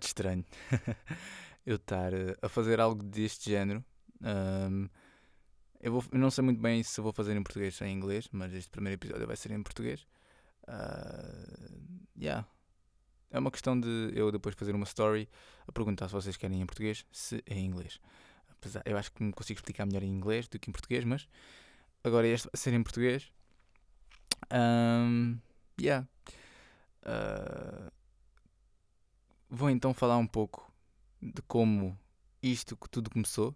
bocado estranho. eu estar uh, a fazer algo deste género. Um, eu, vou, eu, não sei muito bem se vou fazer em português ou em inglês, mas este primeiro episódio vai ser em português. Uh, yeah. É uma questão de eu depois fazer uma story a perguntar se vocês querem em português, se é em inglês. Apesar, eu acho que me consigo explicar melhor em inglês do que em português, mas agora este vai ser em português. Um, yeah. Uh, vou então falar um pouco de como isto que tudo começou,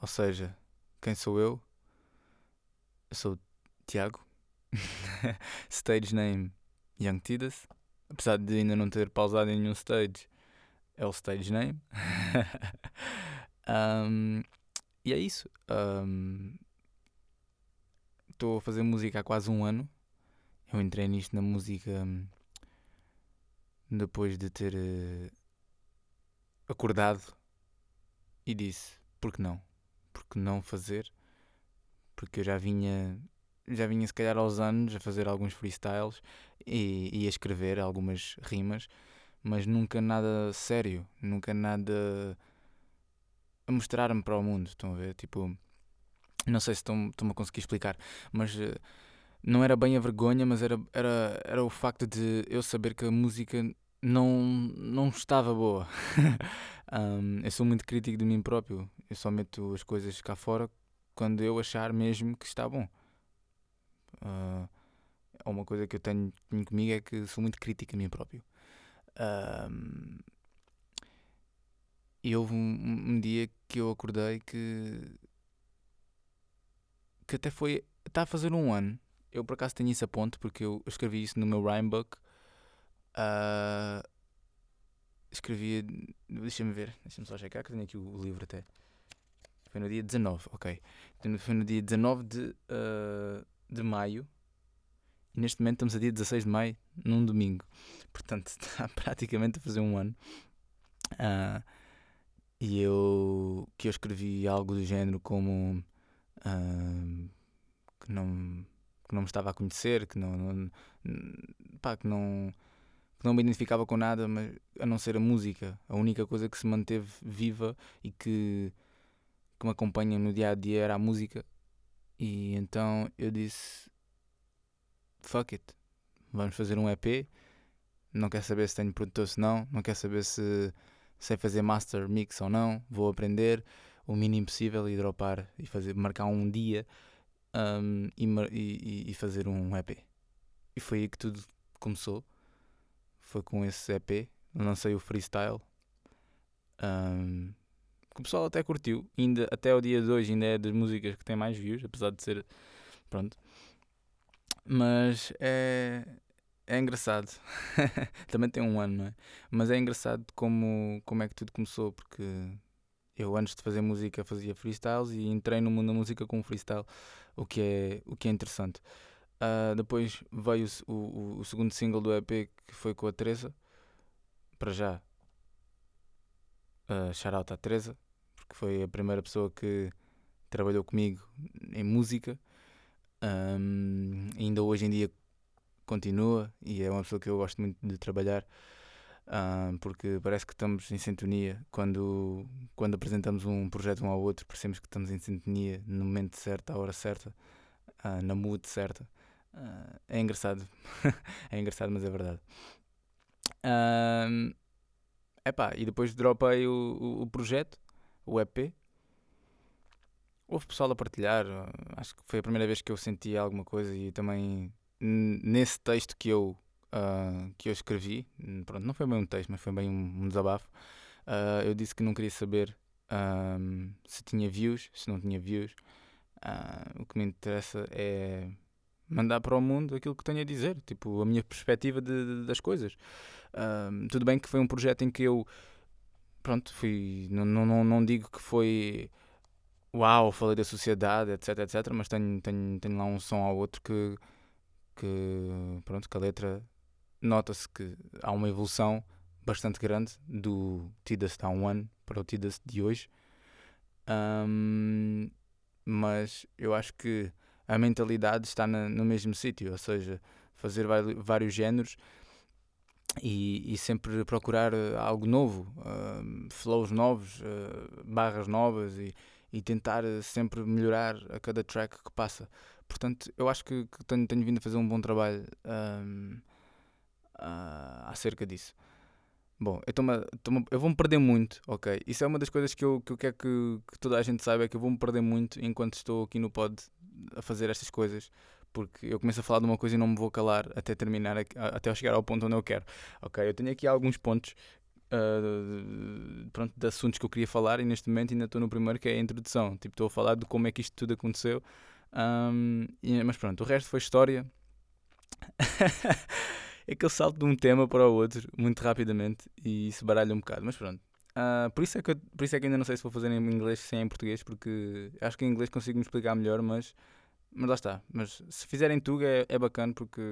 ou seja, quem sou eu? Eu sou Tiago, stage name Young Tidas, apesar de ainda não ter pausado em nenhum stage, é o stage name. um, e é isso. Estou um, a fazer música há quase um ano. Eu entrei nisto na música um, depois de ter uh, acordado e disse: por que não? Por que não fazer? Porque eu já vinha já vinha se calhar aos anos a fazer alguns freestyles e, e a escrever algumas rimas, mas nunca nada sério, nunca nada a mostrar-me para o mundo. Estão a ver? Tipo, não sei se estão-me a conseguir explicar, mas eh, não era bem a vergonha, mas era, era, era o facto de eu saber que a música não, não estava boa. um, eu sou muito crítico de mim próprio. Eu só meto as coisas cá fora quando eu achar mesmo que está bom. Uh, uma coisa que eu tenho, comigo é que sou muito crítico a mim próprio. Uh, e houve um, um, dia que eu acordei que. que até foi. está a fazer um ano. Eu por acaso tenho isso a ponto porque eu escrevi isso no meu rhymebook. Uh, escrevi. Deixa-me ver, deixa-me só checar que tenho aqui o, livro até. Foi no dia 19, ok. Foi no dia 19 de, uh, de maio. E neste momento estamos a dia 16 de maio, num domingo. Portanto, está praticamente a fazer um ano. Uh, e eu que eu escrevi algo do género como uh, que não que não me estava a conhecer, que não, não pá, que não que não me identificava com nada, mas a não ser a música, a única coisa que se manteve viva e que que me acompanha no dia a dia era a música. E então eu disse: Fuck it, vamos fazer um EP. Não quer saber se tenho produtor se não, não quer saber se sei fazer master mix ou não. Vou aprender o mínimo possível e dropar e fazer, marcar um dia um, e, e, fazer um EP. E foi aí que tudo começou. Foi com esse EP. Lancei o freestyle. Um, que o pessoal até curtiu. Ainda, até o dia de hoje ainda é das músicas que tem mais views, apesar de ser. Pronto. Mas é. É engraçado. Também tem um ano, não é? Mas é engraçado como, como é que tudo começou, porque eu antes de fazer música fazia freestyles e entrei no mundo da música com freestyle, o que é, o que é interessante. Uh, depois veio o, o, o, segundo single do EP que foi com a Teresa. Para já, uh, shout out à Teresa, que foi a primeira pessoa que trabalhou comigo em música. Um, ainda hoje em dia continua e é uma pessoa que eu gosto muito de trabalhar porque parece que estamos em sintonia quando, quando apresentamos um projeto um ao outro, percebemos que estamos em sintonia no momento certo, à hora certa, uh, na mood certa. Uh, é engraçado, é engraçado, mas é verdade. Um, epá, e depois dropei o, o, o projeto o EP. Houve pessoal a partilhar, acho que foi a primeira vez que eu senti alguma coisa e também nesse texto que eu, uh, que eu escrevi, pronto, não foi bem um texto, mas foi bem um, um desabafo, uh, eu disse que não queria saber um, se tinha views, se não tinha views. Uh, o que me interessa é mandar para o mundo aquilo que tenho a dizer, tipo, a minha perspectiva de, de, das coisas. tudo bem que foi um projeto em que eu pronto, fui. Não, não, não digo que foi. Uau, falei da sociedade, etc, etc. Mas tenho, tenho, tenho lá um som ao outro que. que pronto, que a letra. Nota-se que há uma evolução bastante grande do Tidas há um ano para o Tidas de hoje. Um, mas eu acho que a mentalidade está na, no mesmo sítio, ou seja, fazer vários géneros e, e sempre procurar eh, algo novo, uh, flows novos, uh, barras novas e, e tentar sempre melhorar a cada track que passa. Portanto, eu acho que, que tenho, tenho, vindo a fazer um bom trabalho um, uh, acerca disso. Bom, eu, eu vou-me perder muito, ok? Isso é uma das coisas que eu, que eu quero que, que toda a gente saiba, é que eu vou-me perder muito enquanto estou aqui no pod a fazer estas coisas porque eu começo a falar de uma coisa e não me vou calar até terminar, até chegar ao ponto onde eu quero. Ok, eu tenho aqui alguns pontos uh, pronto, de assuntos que eu queria falar e neste momento ainda estou no primeiro que é a introdução. Tipo, estou a falar de como é que isto tudo aconteceu. Um, e, mas pronto, o resto foi história. é que eu salto de um tema para o outro muito rapidamente e isso baralha um bocado, mas pronto. Uh, por, isso é que eu, por isso é que ainda não sei se vou fazer em inglês sem em português, porque acho que em inglês consigo me explicar melhor, mas mas lá está. Mas se fizerem Tuga é, é bacana porque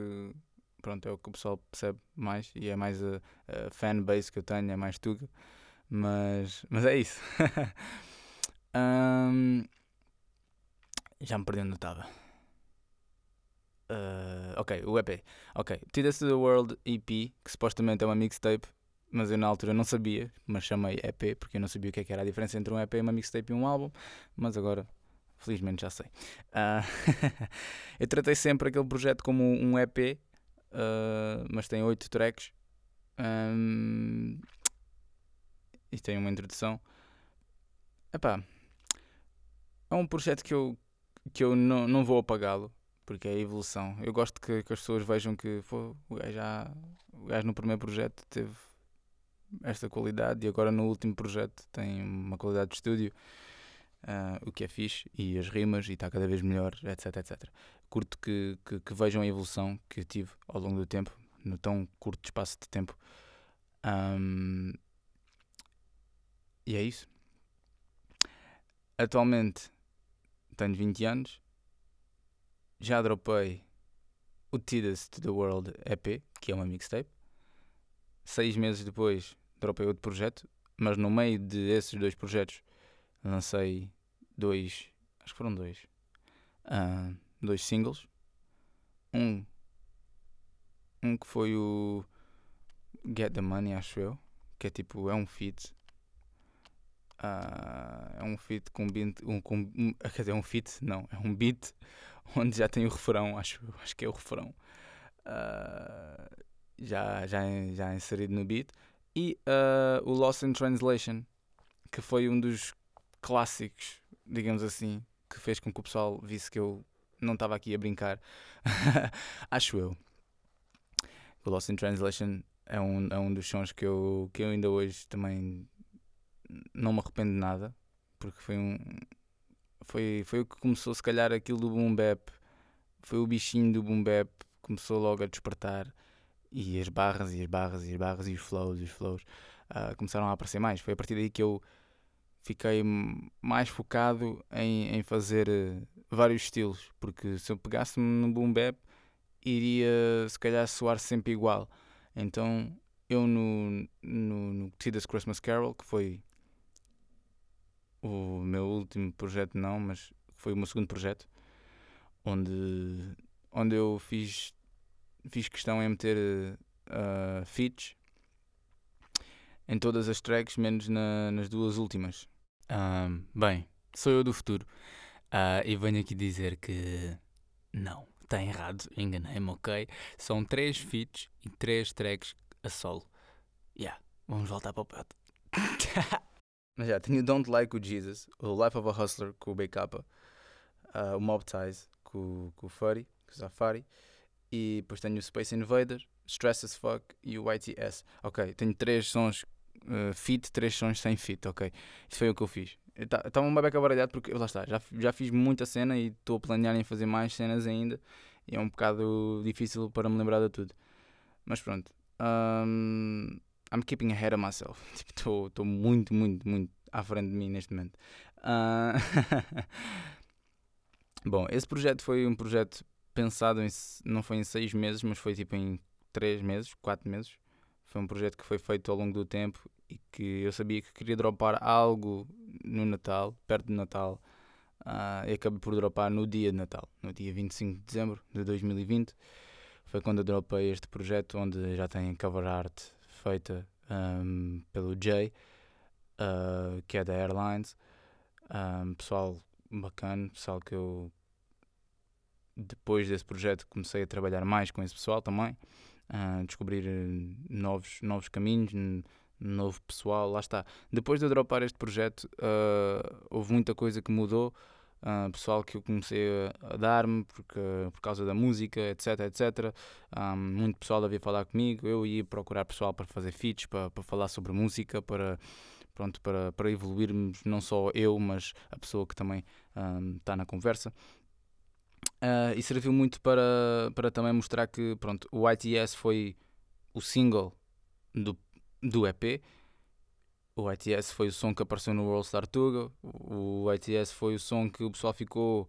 pronto, é o que o pessoal percebe mais e é mais a, a fanbase que eu tenho, é mais Tuga. Mas, mas é isso. um, já me perdi onde estava. Uh, ok, o EP. Ok, Tidas to the World EP, que supostamente é uma mixtape, mas eu na altura não sabia, mas chamei EP porque eu não sabia o que, é que era a diferença entre um EP, uma mixtape e um álbum, mas agora Felizmente já sei. Uh, eu tratei sempre aquele projeto como um EP, uh, ah, mas tem oito tracks. Um, e tem uma introdução. Epá, é um projeto que eu, que eu não, não vou apagá-lo, porque é a evolução. Eu gosto que, que as pessoas vejam que pô, o, gajo já, o gajo no primeiro projeto teve esta qualidade e agora no último projeto tem uma qualidade de estúdio uh, o que é fixe, e as rimas, e está cada vez melhor, etc, etc. Curto que, que, que, vejam a evolução que eu tive ao longo do tempo, no tão curto espaço de tempo. Um, e é isso. Atualmente tenho 20 anos, já dropei o Tidas to the World EP, que é uma mixtape. Seis meses depois dropei outro projeto, mas no meio desses dois projetos lancei dois, acho que foram dois, uh, dois singles. Um, um que foi o Get the Money, acho eu, que é tipo, é um feat. Uh, é um feat com beat, um, com, um, quer dizer, é um feat, não, é um beat onde já tem o refrão, acho, acho que é o refrão. Uh, já, já, já inserido no beat. E uh, o Lost in Translation, que foi um dos clássicos, digamos assim, que fez com que o pessoal visse que eu não estava aqui a brincar. Acho eu. O Lost in Translation é um, é um dos sons que eu, que eu ainda hoje também não me arrependo de nada, porque foi um. Foi, foi o que começou, se calhar, aquilo do boom bap. Foi o bichinho do boom bap, começou logo a despertar. E as barras, e as barras, e as barras, e os flows, e os flows uh, começaram a aparecer mais. Foi a partir daí que eu fiquei mais focado em, em fazer eh, vários estilos, porque se eu pegasse-me no boom bap iria se calhar soar sempre igual. Então eu no, no, no Christmas Carol, que foi o meu último projeto não, mas foi o meu segundo projeto, onde, onde eu fiz, fiz questão em meter uh, feats em todas as tracks, menos na, nas duas últimas. Bem, sou eu do futuro uh, e venho aqui dizer que não, está errado, enganei-me, ok? São três feats e três tracks a solo. Yeah, vamos voltar para o pé. Mas já, tenho Don't Like o Jesus, o Life of a Hustler com o BK, uh, o Mob Ties com, com o Furry, com o Safari, e depois tenho o Space Invader, Stress as Fuck e o YTS. Ok, tenho três sons uh, fit, três sons sem fit, ok. Isso foi o que eu fiz. Estava tá, uma beca baralhado porque, lá está, já, já fiz muita cena e estou a planear em fazer mais cenas ainda. E é um bocado difícil para me lembrar de tudo. Mas pronto. Um, I'm keeping ahead of myself. Estou tipo, muito, muito, muito à frente de mim neste momento. Uh, Bom, esse projeto foi um projeto pensado em, não foi em seis meses, mas foi tipo em três meses, quatro meses. Foi um projeto que foi feito ao longo do tempo e que eu sabia que queria dropar algo no Natal, perto do Natal, uh, e acabei por dropar no dia de Natal, no dia 25 de dezembro de 2020. foi quando eu dropei este projeto onde já tem cover art feita um, pelo Jay, uh, que é da Airlines. Um, pessoal bacana, pessoal que eu depois desse projeto comecei a trabalhar mais com esse pessoal também, uh, descobrir eh, novos, novos caminhos, novo pessoal, lá está. Depois de eu dropar este projeto, uh, houve muita coisa que mudou. Uh, pessoal que eu comecei a, dar-me porque, por causa da música, etc, etc. Um, muito pessoal havia falar comigo, eu ia procurar pessoal para fazer feats, para, para falar sobre música, para, pronto, para, para evoluirmos, não só eu, mas a pessoa que também está um, na conversa. Uh, e serviu muito para, para também mostrar que pronto, o ITS foi o single do, do EP. O ITS foi o som que apareceu no World Star Tuga. O ITS foi o som que o pessoal ficou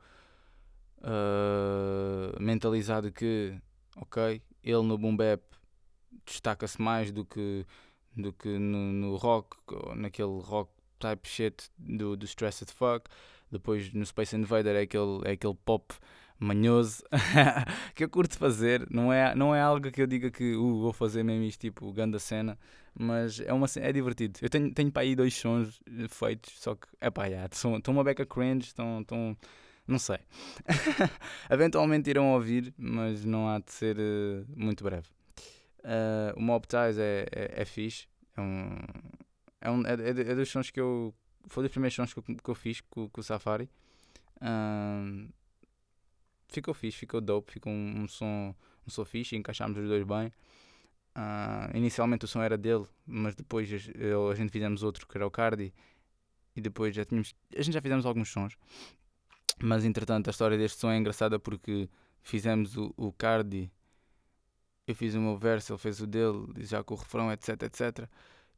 uh, mentalizado que, ok, ele no boom bap destaca-se mais do que, do que no, no rock, naquele rock type shit do, do Stressed Fuck. Depois no Space Invader é aquele, é aquele pop manhoso que eu curto fazer. Não é, não é algo que eu diga que uh, vou fazer mesmo isto, tipo, ganda cena, mas é, uma, é divertido. Eu tenho, tenho para aí dois sons feitos, só que é pá, estão uma beca cringe, estão. estão não sei. Eventualmente irão ouvir, mas não há de ser uh, muito breve. Uh, o Mob Ties é, é, é fixe. É um, é, um, é, é, é dos sons que eu. Foi dos primeiros sons que eu, que eu fiz com, com o Safari. Uh, ficou fixe, ficou dope, ficou um, um som, um som fixe, encaixámos os dois bem. Uh, inicialmente o som era dele, mas depois eu, a gente fizemos outro que era o Cardi e depois já tínhamos. A gente já fizemos alguns sons, mas entretanto a história deste som é engraçada porque fizemos o, o Cardi, eu fiz o meu verso, ele fez o dele, já com o refrão, etc, etc.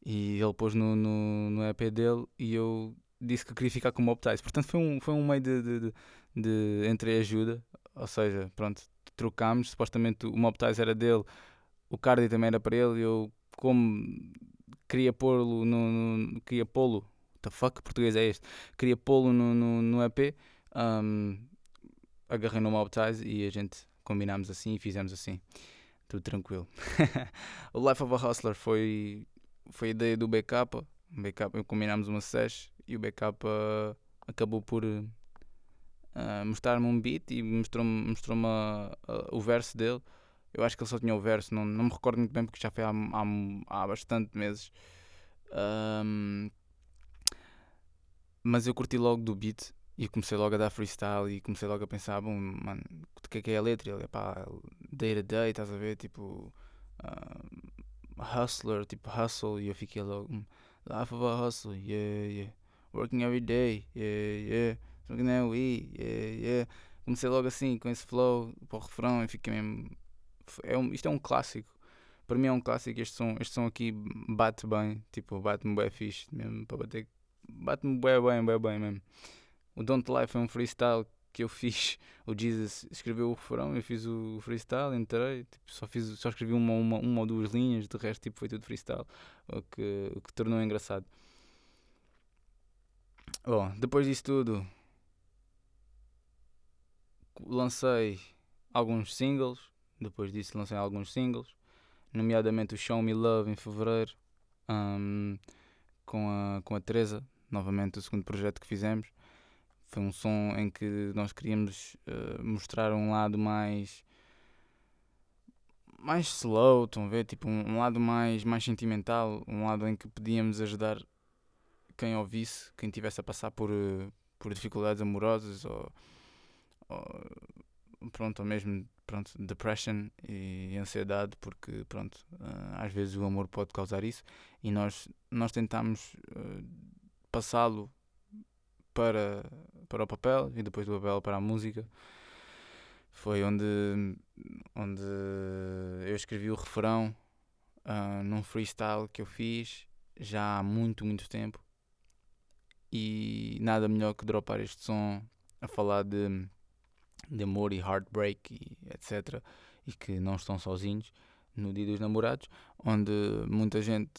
E ele pôs no, no, no EP dele e eu disse que queria ficar com o Mob. Portanto foi um, foi um meio de, de, de, de ou seja, pronto, trocámos. Supostamente o Mob Ties era dele, o Cardi também era para ele. Eu, como queria pô-lo no, no, queria pô-lo, the fuck português é este? Queria pô-lo no, no, no EP, um, agarrei no Mob Ties e a gente combinámos assim e fizemos assim. Tudo tranquilo. o Life of a Hustler foi, foi ideia do backup. backup combinámos uma sesh e o backup acabou por mostrar-me um beat e mostrou-me mostrou o verso dele. Eu acho que ele só tinha o verso, não, não me recordo muito bem porque já foi há, há, há bastante meses. Um, mas eu curti logo do beat e comecei logo a dar freestyle e comecei logo a pensar, bom, mano, o que é que é a letra? Ele é pá, day to day, estás a ver? Tipo, uh, hustler, tipo hustle, e eu fiquei logo, life of a hustle, yeah, yeah, working every day, yeah, yeah não yeah, yeah. Comecei logo assim, com esse flow, para o refrão, e fiquei mesmo. É um, isto é um clássico. Para mim é um clássico. Este som, este som aqui bate bem, tipo, bate-me bem fixe, mesmo para bater. Bate-me bem, bem, bem, bem mesmo. O Don't Lie foi um freestyle que eu fiz. O Jesus escreveu o refrão, eu fiz o freestyle, entrei, tipo, só, fiz, só escrevi uma, uma, uma ou duas linhas, de resto tipo, foi tudo freestyle, o que, o que tornou engraçado. Bom, depois disso tudo, lancei alguns singles, depois disso lancei alguns singles, nomeadamente o Show Me Love em fevereiro, um, com, a, com a Teresa, novamente o segundo projeto que fizemos. Foi um som em que nós queríamos uh, mostrar um lado mais mais slow, estão a ver? Tipo, um, um, lado mais, mais sentimental, um lado em que podíamos ajudar quem ouvisse, quem estivesse a passar por, uh, por dificuldades amorosas ou, pronto, ou mesmo pronto, depression e ansiedade, porque pronto, uh, às vezes o amor pode causar isso e nós, nós tentamos uh, passá-lo para, para o papel e depois do papel para a música. Foi onde, onde eu escrevi o refrão uh, num freestyle que eu fiz já há muito, muito tempo. E nada melhor que dropar este som a falar de de amor e heartbreak e etc. E que não estão sozinhos no Dia dos Namorados, onde muita gente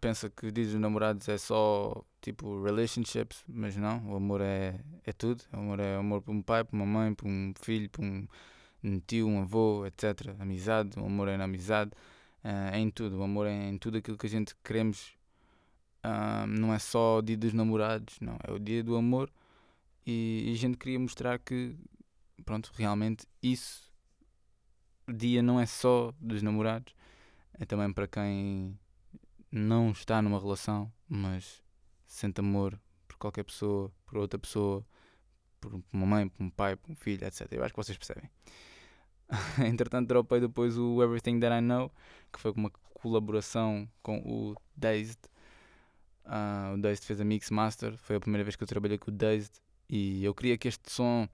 pensa que o Dia dos Namorados é só tipo relationships, mas não, o amor é, é tudo. O amor é amor por um pai, por uma mãe, por um filho, por um um tio, um avô, etc. Amizade, o amor é na amizade, uh, é em tudo. O amor é em tudo aquilo que a gente queremos. Uh, não é só o dia dos namorados, não. É o dia do amor. E a gente queria mostrar que, pronto, realmente isso, dia não é só dos namorados, é também para quem não está numa relação, mas sente amor por qualquer pessoa, por outra pessoa, por uma mãe, por um pai, por um filho, etc. Eu acho que vocês percebem. Entretanto, dropei depois o Everything That I Know, que foi uma colaboração com o Dazed. Uh, o Dazed fez a Mix Master, foi a primeira vez que eu trabalhei com o Dazed e eu queria que este som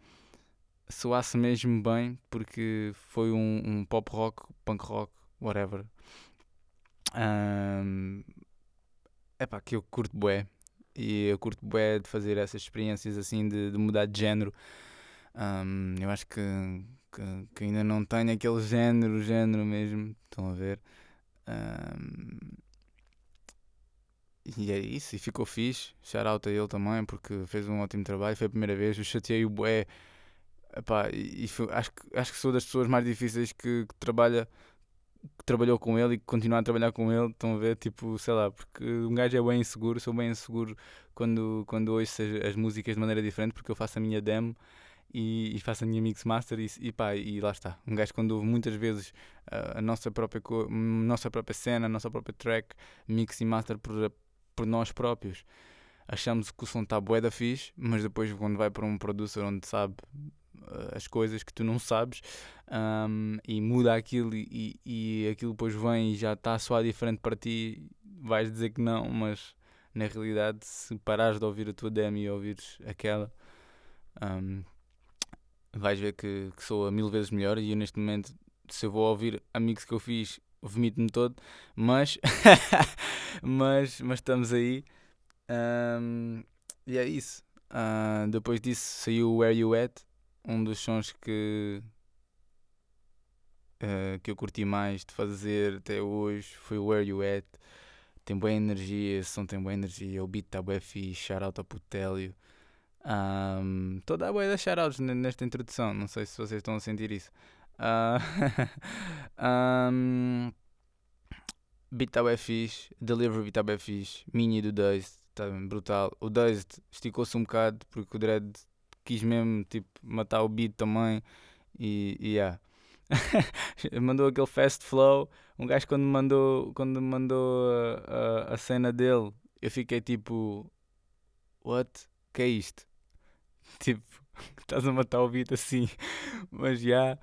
soasse mesmo bem porque foi um, um pop rock, punk rock, whatever. Um, epá, que eu curto bué e eu curto bué de fazer essas experiências assim de, de mudar de género. Um, eu acho que, que, que, ainda não tenho aquele género, género mesmo. Estão a ver? Um, e é isso, e ficou fixe. Shout out a ele também, porque fez um ótimo trabalho. Foi a primeira vez. Eu chateei o bué. Epá, e, e acho, que, acho que sou das pessoas mais difíceis que, que trabalha que trabalhou com ele e que continua a trabalhar com ele, estão a ver, tipo, sei lá, porque um gajo é bem inseguro, sou bem inseguro quando, quando ouço as, as músicas de maneira diferente, porque eu faço a minha demo e, e faço a minha mix master e, e pá, e lá está. Um gajo quando ouve muitas vezes uh, a nossa própria, nossa própria cena, a nossa própria track, mix e master por, por nós próprios, achamos que o som está bué da fixe, mas depois quando vai para um producer onde sabe as coisas que tu não sabes um, e muda aquilo e, e, aquilo depois vem e já está soar diferente para ti, vais dizer que não, mas na realidade se parares de ouvir a tua demo e ouvires aquela um, vais ver que, que soa mil vezes melhor e eu neste momento se eu vou ouvir amigos que eu fiz vomito-me todo, mas, mas, mas estamos aí um, e é isso. Uh, depois disso saiu Where You At, um dos sons que, uh, que eu curti mais de fazer até hoje foi Where You At. Tem boa energia, esse som tem boa energia, o beat está bem fixe, shout out a Putélio. Um, Estou a dar boa da shoutouts nesta introdução, não sei se vocês estão a sentir isso. Uh, um, beat está bem fixe, delivery está bem fixe, mini do Dazed, está brutal. O Dazed esticou-se um bocado porque o Dread quis mesmo tipo, matar o beat também e, e yeah. mandou aquele fast flow. Um gajo quando mandou, quando mandou a, a, a, cena dele, eu fiquei tipo, what? Que é isto? Tipo, estás a matar o beat assim, mas já. Yeah.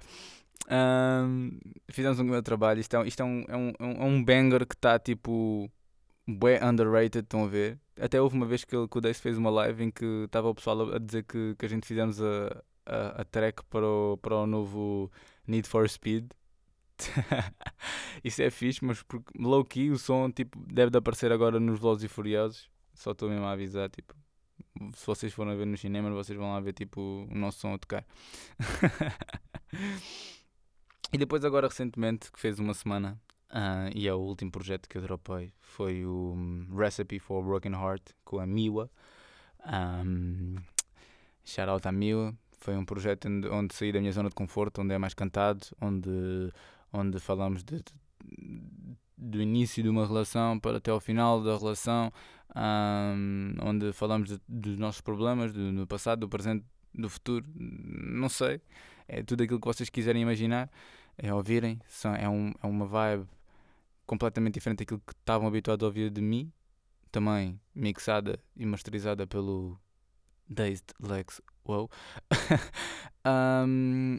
Um, fizemos um grande trabalho. Isto é, isto é, um, é, um, é um banger que está tipo, bem underrated. Estão a ver? Até houve uma vez que, ele, que o Dace fez uma live em que estava o pessoal a dizer que, que a gente fizemos a, a, a track para o, para o novo Need for Speed. Isso é fixe, mas low key o som tipo, deve de aparecer agora nos Velozes e Furiosos. Só estou mesmo a avisar, tipo, se vocês forem ver no cinema, vocês vão lá ver tipo o nosso som a tocar. e depois agora recentemente, que fez uma semana, uh, e é o último projeto que eu dropei, foi o um, Recipe for Broken Heart com a Miwa. Um, shout out à Miwa, foi um projeto onde, onde saí da minha zona de conforto, onde é mais cantado, onde, onde falamos de, de, do início de uma relação para até ao final da relação, um, onde falamos de, dos nossos problemas, do, do, passado, do presente, do futuro, não sei, é tudo aquilo que vocês quiserem imaginar, é ouvirem, são, é, um, é uma vibe completamente diferente daquilo que estavam habituados a ouvir de mim, também mixada e masterizada pelo Dazed Lex Wow. um,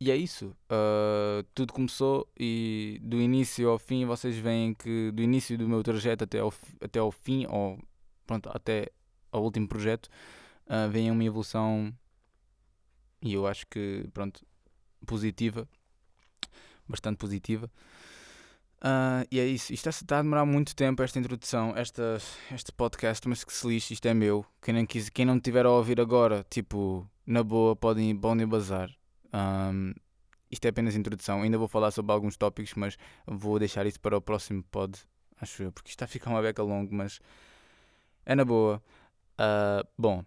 e é isso. Uh, tudo começou e do início ao fim vocês veem que do início do meu trajeto até ao, até ao fim, ou pronto, até ao último projeto, uh, vem uma evolução e eu acho que pronto, positiva, bastante positiva. Uh, e é isso. Isto está a demorar muito tempo, esta introdução, esta, este podcast, mas que se lixe, isto é meu. Quem não, quis, quem não tiver a ouvir agora, tipo, na boa, podem, podem bazar. Um, isto é apenas introdução. Ainda vou falar sobre alguns tópicos, mas vou deixar isso para o próximo pod, acho eu, porque isto está a ficar uma beca longo, mas é na boa. Uh, bom,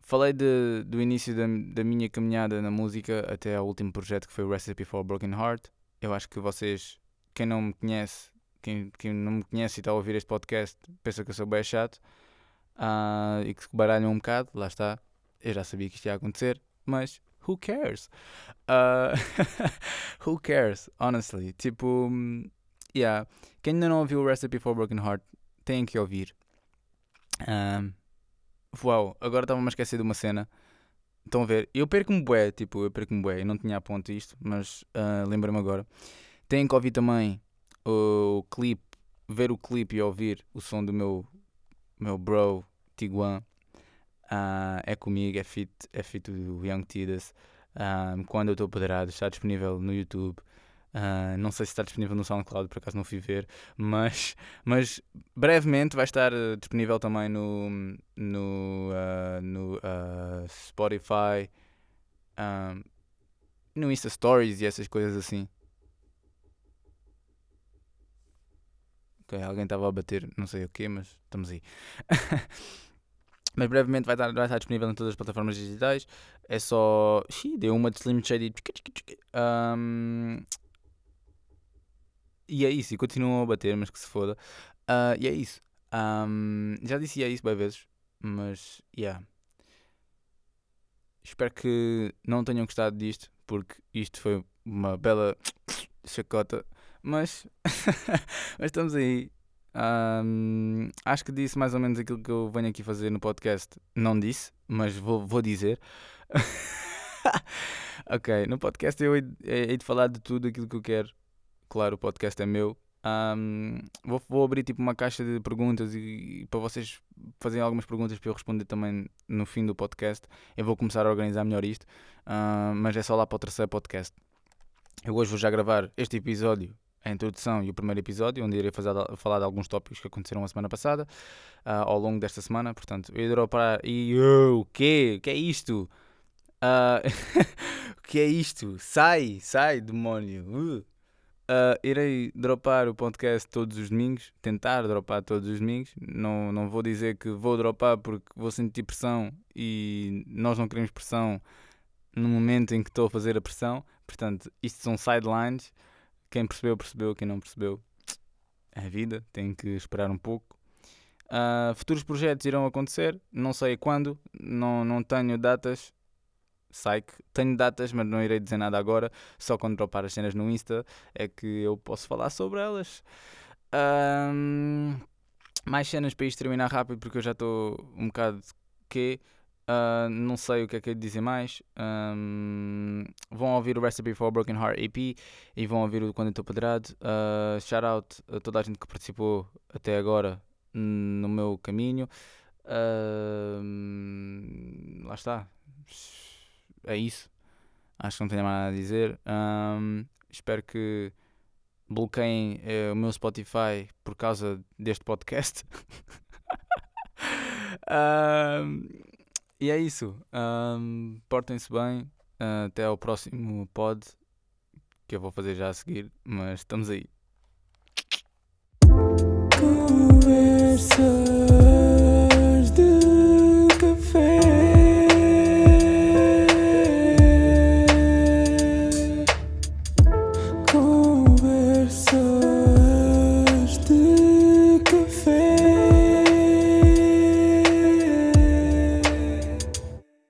falei de, do início da, da minha caminhada na música até ao último projeto que foi o Recipe for a Broken Heart. Eu acho que vocês, quem não me conhece, quem, quem não me conhece e está a ouvir este podcast, pensa que eu sou bem chato uh, e que se baralham um bocado, lá está. Eu já sabia que isto ia acontecer, mas who cares? Uh, who cares, honestly? Tipo, yeah. Quem ainda não ouviu o Recipe for Broken Heart tem que ouvir. Um, uau, agora estava-me a esquecer de uma cena. Estão a ver? Eu perco-me bué, tipo, eu perco-me bué. Eu não tinha a ponto isto, mas uh, lembro-me agora. Têm que ouvir também o clipe, ver o clipe e ouvir o som do meu, meu bro, Tiguan. Uh, é comigo, é fit, é fit do Young Tidas. Um, quando eu estou apoderado, está disponível no YouTube. Uh, não sei se está disponível no SoundCloud, por acaso não fui ver, mas, mas brevemente vai estar uh, disponível também no, no, uh, no Spotify, no Insta Stories e essas coisas assim. Ok, alguém estava a bater, não sei o que, mas estamos aí. mas brevemente vai estar, vai estar disponível em todas as plataformas digitais. É só. Xiii, deu uma de Slim Shady. Um, e é isso, e continuam a bater, mas que se foda. Uh, e é isso. Um, já disse é isso bem vezes, mas yeah. Espero que não tenham gostado disto, porque isto foi uma bela chacota. Mas, mas estamos aí. Um, acho que disse mais ou menos aquilo que eu venho aqui fazer no podcast. Não disse, mas vou, vou dizer. ok, no podcast eu hei, hei de falar de tudo aquilo que eu quero claro, o podcast é meu. Um, vou, vou, abrir tipo uma caixa de perguntas e, e, para vocês fazerem algumas perguntas para eu responder também no fim do podcast. Eu vou começar a organizar melhor isto, uh, mas é só lá para o terceiro podcast. Eu hoje vou já gravar este episódio, a introdução e o primeiro episódio, onde irei fazer, falar de alguns tópicos que aconteceram a semana passada, uh, ao longo desta semana. Portanto, eu irei parar e o quê? O que é isto? Uh, o que é isto? Sai, sai, demónio! Uh. Uh, irei dropar o podcast todos os domingos, tentar dropar todos os domingos. Não, não vou dizer que vou dropar porque vou sentir pressão e nós não queremos pressão no momento em que estou a fazer a pressão. Portanto, isto são sidelines. Quem percebeu, percebeu. Quem não percebeu, é a vida. Tem que esperar um pouco. Uh, futuros projetos irão acontecer. Não sei quando. Não, não tenho datas Psyche. Tenho datas, mas não irei dizer nada agora. Só quando dropar as cenas no Insta é que eu posso falar sobre elas. Mais cenas para isto terminar rápido, porque eu já estou um bocado que. Uh, não sei o que é que de dizer mais. Um, vão ouvir o Recipe for a Broken Heart EP e vão ouvir o Quando Estou Padrado. Uh, shout out a toda a gente que participou até agora no meu caminho. Uh, lá está é isso. Acho que não tenho mais nada a dizer. Um, espero que bloqueiem uh, o meu Spotify por causa deste podcast. um, e é isso. Um, Portem-se bem. Uh, até ao próximo pod que eu vou fazer já a seguir. Mas estamos aí. Conversa.